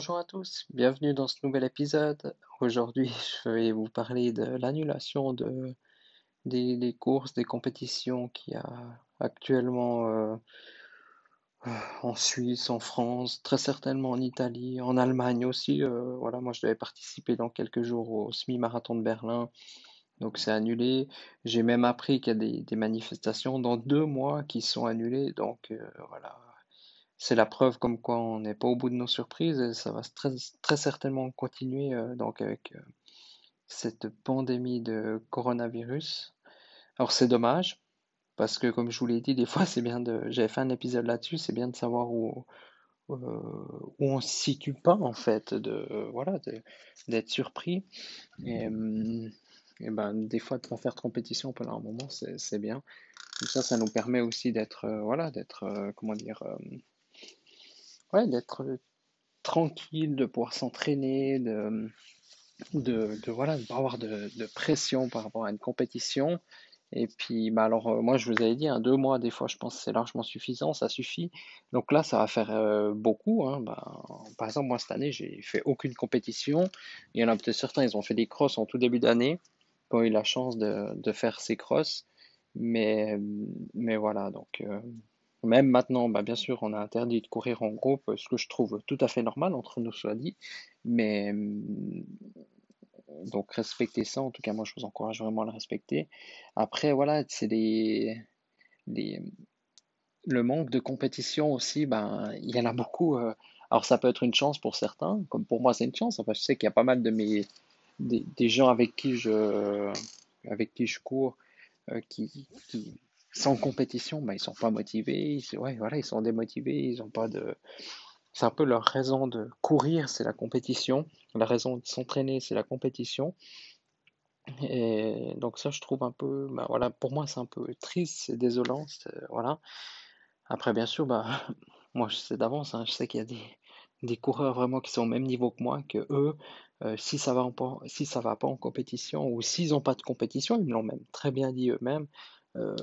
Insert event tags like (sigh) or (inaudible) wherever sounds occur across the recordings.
Bonjour à tous, bienvenue dans ce nouvel épisode. Aujourd'hui, (laughs) je vais vous parler de l'annulation de, des, courses, des compétitions qu'il y a actuellement euh, en Suisse, en France, très certainement en Italie, en Allemagne aussi. Euh, voilà, moi je devais participer dans quelques jours au semi-marathon de Berlin, donc c'est annulé. J'ai même appris qu'il y a des, manifestations dans deux mois qui sont annulées, donc euh, voilà. C'est la preuve comme quoi on n'est pas au bout de nos surprises et ça va très, très certainement continuer euh, donc avec cette pandémie de coronavirus. Alors c'est dommage, parce que comme je vous l'ai dit, des (laughs) fois c'est bien de. J'avais fait un épisode là-dessus, c'est bien de savoir où, euh, où on se situe pas en fait, de voilà, d'être surpris. Et, euh, et, ben des fois de faire de compétition pendant un moment, c'est bien. Comme ça, ça nous permet aussi d'être euh, voilà, d'être comment dire, ouais, d'être tranquille, de pouvoir s'entraîner, de, de, de, voilà, de pas avoir de, de pression par rapport à une compétition. Et puis, bah alors, euh, moi, je vous avais dit, hein, deux mois, des fois, je pense que c'est largement suffisant, ça suffit. Donc là, ça va faire euh, beaucoup. Hein, bah, par exemple, moi, cette année, j'ai fait aucune compétition. Il y en a peut-être certains, ils ont fait des crosses en tout début d'année, qui ont eu la chance de, de faire ces crosses. Mais, mais voilà, donc, euh, même maintenant, bah, bien sûr, on a interdit de courir en groupe, ce que je trouve tout à fait normal, entre nous soit dit. Mais donc respectez ça, en tout cas moi je vous encourage vraiment à le respecter. Après voilà, c'est les, les, le manque de compétition aussi, ben il y en a beaucoup. Euh, alors ça peut être une chance pour certains, comme pour moi c'est une chance. Enfin je sais qu'il y a pas mal de mes des, des gens avec qui je avec qui je cours euh, qui, qui sans compétition, ben, ils sont pas motivés, ils, ouais, voilà, ils sont démotivés, ils ont pas de c'est un peu leur raison de courir, c'est la compétition. La raison de s'entraîner, c'est la compétition. Et donc ça, je trouve un peu, bah voilà, pour moi, c'est un peu triste, c'est désolant, voilà. Après, bien sûr, bah, (laughs) moi, je sais d'avance, hein, je sais qu'il y a des, des coureurs vraiment qui sont au même niveau que moi, que eux, euh, si ça va si ça va pas en compétition ou s'ils n'ont pas de compétition, ils me l'ont même très bien dit eux-mêmes. Euh,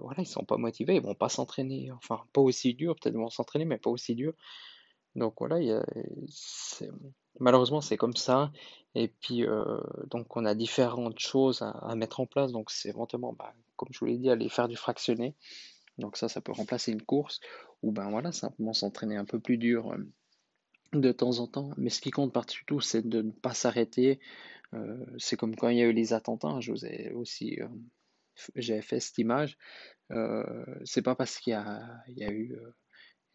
voilà, ils sont pas motivés, ils vont pas s'entraîner, enfin pas aussi dur, peut-être vont s'entraîner, mais pas aussi dur. Donc voilà, malheureusement c'est comme ça. Et puis euh, donc on a différentes choses à, mettre en place. Donc c'est éventuellement, bah, comme je vous l'ai dit, aller faire du fractionné. Donc ça, ça peut remplacer une course. Ou ben voilà, simplement s'entraîner un peu plus dur euh, de temps en temps. Mais ce qui compte par-dessus tout, c'est de ne pas s'arrêter. Euh, c'est comme quand il y a eu les attentats, hein, je vous ai aussi j'ai fait cette image. c'est pas parce qu'il y a, eu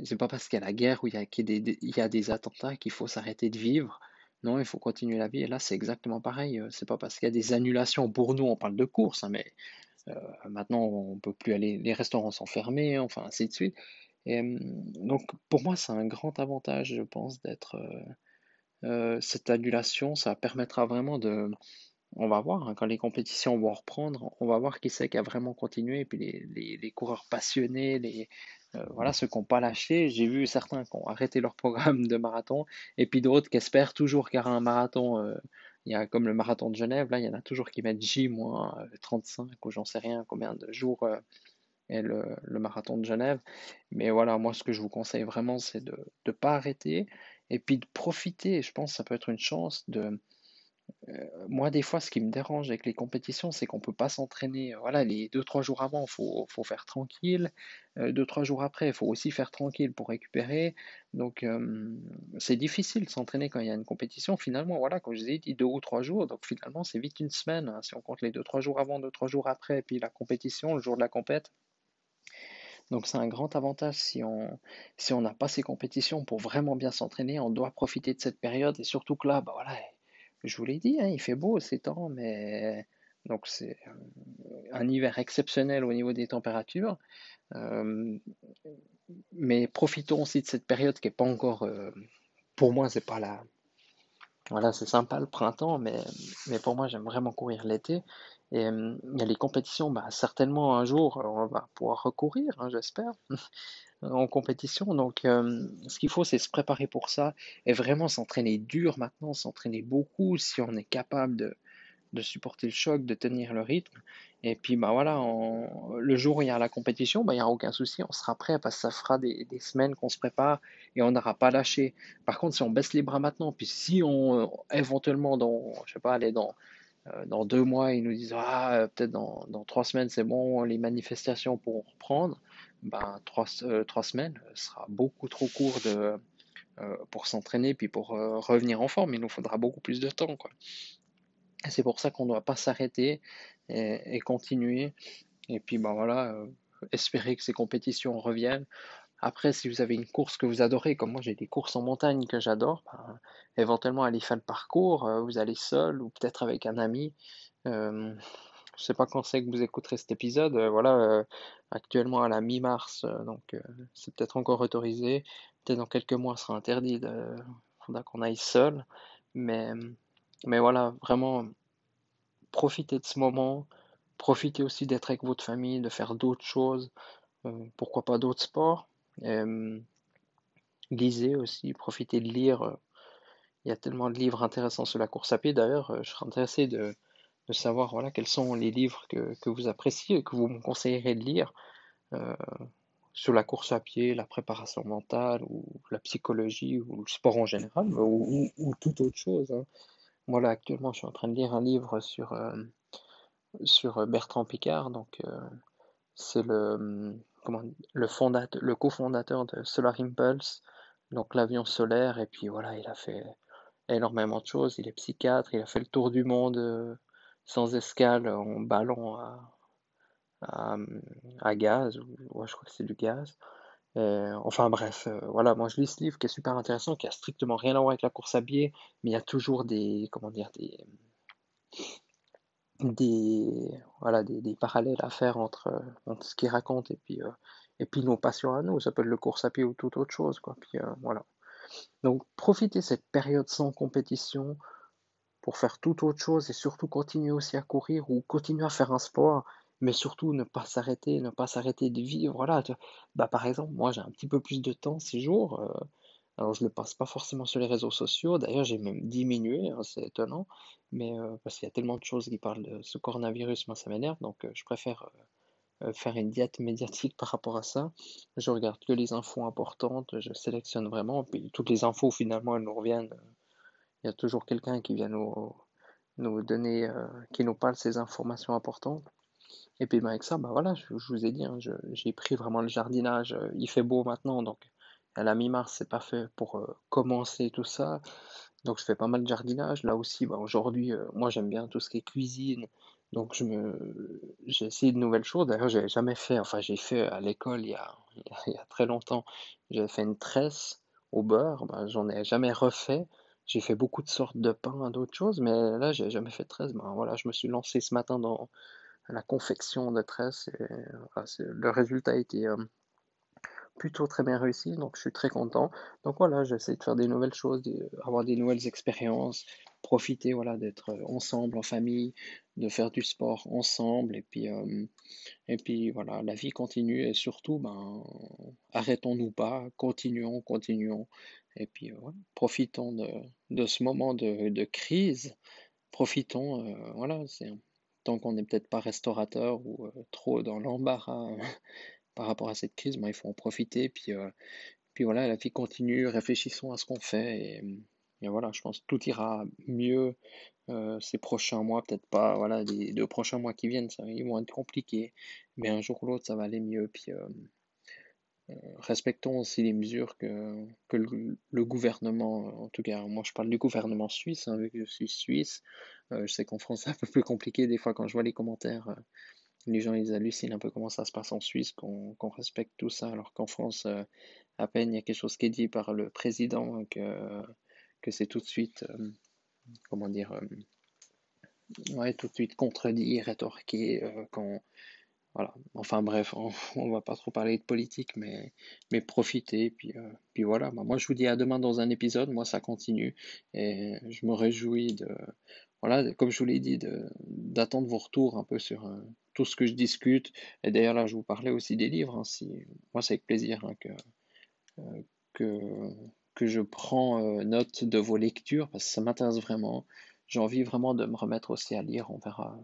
c'est pas parce qu'il y a la guerre ou il y a, des, attentats qu'il faut s'arrêter de vivre. Non, il faut continuer la vie. Et là, c'est exactement pareil. Euh, c'est pas parce qu'il y a des annulations. Pour nous, on parle de course, hein, mais euh, maintenant, on peut plus aller. Les restaurants sont fermés, enfin, ainsi de suite. Hum, donc, pour moi, c'est un grand avantage, je pense, d'être. Euh, cette annulation, ça permettra vraiment de, on va voir, hein, quand les compétitions vont reprendre, on va voir qui c'est qui a vraiment continué, et puis les, coureurs passionnés, les, euh, voilà, ceux qui n'ont pas lâché. J'ai vu certains qui ont arrêté leur programme de marathon, et puis d'autres qui espèrent toujours qu'il y aura un marathon. Euh, y a comme le marathon de Genève, là, il y en a toujours qui mettent J-35, ou j'en sais rien combien de jours euh, est le, le, marathon de Genève. Mais voilà, moi, ce que je vous conseille vraiment, c'est de ne pas arrêter, et puis de profiter. Je pense que ça peut être une chance de euh, moi, des fois, ce qui me dérange avec les compétitions, c'est qu'on ne peut pas s'entraîner. Euh, voilà, les 2-3 jours avant, il faut, faire tranquille. 2-3 euh, jours après, il faut aussi faire tranquille pour récupérer. Donc, c'est difficile de s'entraîner quand il y a une compétition. Finalement, voilà, comme je vous ai dit, 2 ou 3 jours. Donc, finalement, c'est vite une semaine. Hein, si on compte les 2-3 jours avant, 2-3 jours après, et puis la compétition, le jour de la compète. Donc c'est un grand avantage si on si on n'a pas ces compétitions pour vraiment bien s'entraîner, on doit profiter de cette période et surtout que là, bah voilà, je vous l'ai dit, hein, il fait beau ces temps, mais donc c'est un hiver exceptionnel au niveau des températures. Euh, mais profitons aussi de cette période qui n'est pas encore, euh, pour moi, c'est pas la, Voilà, c'est sympa le printemps, mais, pour moi, j'aime vraiment courir l'été. Et euh, les compétitions, bah, certainement un jour, on va pouvoir recourir, hein, j'espère, (laughs) en compétition. Donc, euh, ce qu'il faut, c'est se préparer pour ça et vraiment s'entraîner dur maintenant, s'entraîner beaucoup si on est capable de, de supporter le choc, de tenir le rythme. Et puis bah voilà, le jour où il y a la compétition, bah, il n'y a aucun souci, on sera prêt parce que ça fera des, semaines qu'on se prépare et on n'aura pas lâché. Par contre, si on baisse les bras maintenant, puis si on éventuellement dans, je sais pas, aller dans, euh, dans deux mois, ils nous disent ah peut-être dans, dans trois semaines c'est bon, les manifestations pourront reprendre, ben trois, euh, trois semaines sera beaucoup trop court de, euh, pour s'entraîner puis pour revenir en forme. Il nous faudra beaucoup plus de temps quoi. C'est pour ça qu'on ne doit pas s'arrêter et, continuer. Et puis, ben voilà, euh, espérer que ces compétitions reviennent. Après, si vous avez une course que vous adorez, comme moi j'ai des courses en montagne que j'adore, ben, éventuellement aller faire le parcours, euh, vous allez seul ou peut-être avec un ami. Euh, je ne sais pas quand c'est que vous écouterez cet épisode. voilà, actuellement à la mi-mars, donc c'est peut-être encore autorisé. Peut-être dans quelques mois, ce sera interdit. Il faudra qu'on aille seul. Mais mais voilà, vraiment, profitez de ce moment, profitez aussi d'être avec votre famille, de faire d'autres choses, euh, pourquoi pas d'autres sports. Euh, lisez aussi, profitez de lire. Il y a tellement de livres intéressants sur la course à pied. D'ailleurs, euh, je serais intéressé de, savoir voilà, quels sont les livres que, vous appréciez et que vous me conseillerez de lire sur la course à pied, la préparation mentale, ou la psychologie, ou le sport en général, ou, toute autre chose. Hein. Moi, là, actuellement, je suis en train de lire un livre sur, euh, sur euh, Bertrand Picard. Donc, euh, c'est le, comment, le, le cofondateur de Solar Impulse, donc l'avion solaire. Et puis voilà, il a fait énormément de choses. Il est psychiatre, il a fait le tour du monde sans escale en ballon à, à, gaz. Ou, je crois que c'est du gaz. Euh, enfin bref, euh, voilà, moi je lis ce livre qui est super intéressant, qui a strictement rien à voir avec la course à pied, mais il y a toujours des, comment dire, des, voilà, des, parallèles à faire entre, entre ce qu'il raconte et puis, euh, et puis nos passions à nous, ça peut être le course à pied ou toute autre chose, quoi. Puis voilà. Donc profitez cette période sans compétition pour faire toute autre chose et surtout continuer aussi à courir ou continuer à faire un sport mais surtout ne pas s'arrêter, ne pas s'arrêter de vivre. Voilà, bah, par exemple, moi j'ai un petit peu plus de temps ces jours, euh, alors je ne le passe pas forcément sur les réseaux sociaux, d'ailleurs j'ai même diminué, hein, c'est étonnant, mais euh, parce qu'il y a tellement de choses qui parlent de ce coronavirus, moi ça m'énerve, donc euh, je préfère faire une diète médiatique par rapport à ça. Je regarde que les infos importantes, je sélectionne vraiment, puis toutes les infos finalement elles nous reviennent. Il y a toujours quelqu'un qui vient nous, nous donner, qui nous parle ces informations importantes. Et puis ben, avec ça, bah voilà, je, vous ai dit, hein, j'ai pris vraiment le jardinage. Euh, il fait beau maintenant, donc à la mi-mars, c'est parfait pour euh, commencer tout ça. Donc je fais pas mal de jardinage. Là aussi, bah, aujourd'hui, euh, moi j'aime bien tout ce qui est cuisine. Donc j'ai essayé de nouvelles choses. D'ailleurs, j'ai jamais fait, enfin j'ai fait à l'école il y a, (laughs) il y a très longtemps, j'ai fait une tresse au beurre. Bah, j'en ai jamais refait. J'ai fait beaucoup de sortes de pain, d'autres choses, mais là j'ai jamais fait de tresse. Ben, voilà, je me suis lancé ce matin dans la confection de tresses. Et, le résultat a été euh, plutôt très bien réussi, donc je suis très content. Donc voilà, j'essaie de faire des nouvelles choses, avoir des nouvelles expériences, profiter voilà, d'être ensemble en famille, de faire du sport ensemble, et puis, euh, et puis voilà, la vie continue, et surtout, ben, arrêtons-nous pas, continuons, continuons, et puis euh, profitons de, de, ce moment de, de crise, profitons, voilà, c'est tant qu'on n'est peut-être pas restaurateur ou euh, trop dans l'embarras (laughs) par rapport à cette crise, ben, il faut en profiter. Puis, euh, puis voilà, la vie continue, réfléchissons à ce qu'on fait. Et, voilà, je pense que tout ira mieux euh, ces prochains mois. Peut-être pas, voilà, les deux prochains mois qui viennent, ça, ils vont être compliqués. Mais un jour ou l'autre, ça va aller mieux. Puis respectons aussi les mesures que, que le, gouvernement, en tout cas, moi je parle du gouvernement suisse, hein, vu que je suis suisse. Euh, je sais qu'en France c'est un peu plus compliqué des fois quand je vois les commentaires. Euh, les gens ils hallucinent un peu comment ça se passe en Suisse, qu'on respecte tout ça, alors qu'en France, euh, à peine il y a quelque chose qui est dit par le président que, que c'est tout de suite, comment dire, ouais, tout de suite contredit, rétorqué, voilà. Enfin bref, (laughs) on, va pas trop parler de politique, mais, mais profiter. Puis, euh, puis voilà, Bah, moi je vous dis à demain dans un épisode. Moi ça continue et je me réjouis de, voilà, comme je vous l'ai dit, d'attendre vos retours un peu sur euh, tout ce que je discute. Et d'ailleurs là, je vous parlais aussi des livres. hein, moi c'est avec plaisir hein, que, euh, que, que je prends note de vos lectures parce que ça m'intéresse vraiment. J'ai envie vraiment de me remettre aussi à lire. On verra.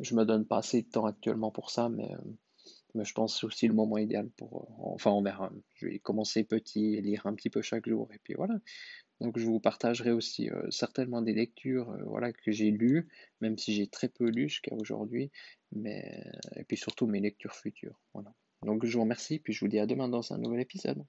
Je me donne pas assez de temps actuellement pour ça, mais, euh, je pense que aussi le moment idéal pour. euh, enfin, on verra. Je vais commencer petit et lire un petit peu chaque jour. Et puis voilà. Donc je vous partagerai aussi euh, certainement des lectures voilà, que j'ai lues, même si j'ai très peu lu jusqu'à aujourd'hui, mais et puis surtout mes lectures futures. Voilà. Donc je vous remercie, puis je vous dis à demain dans un nouvel épisode.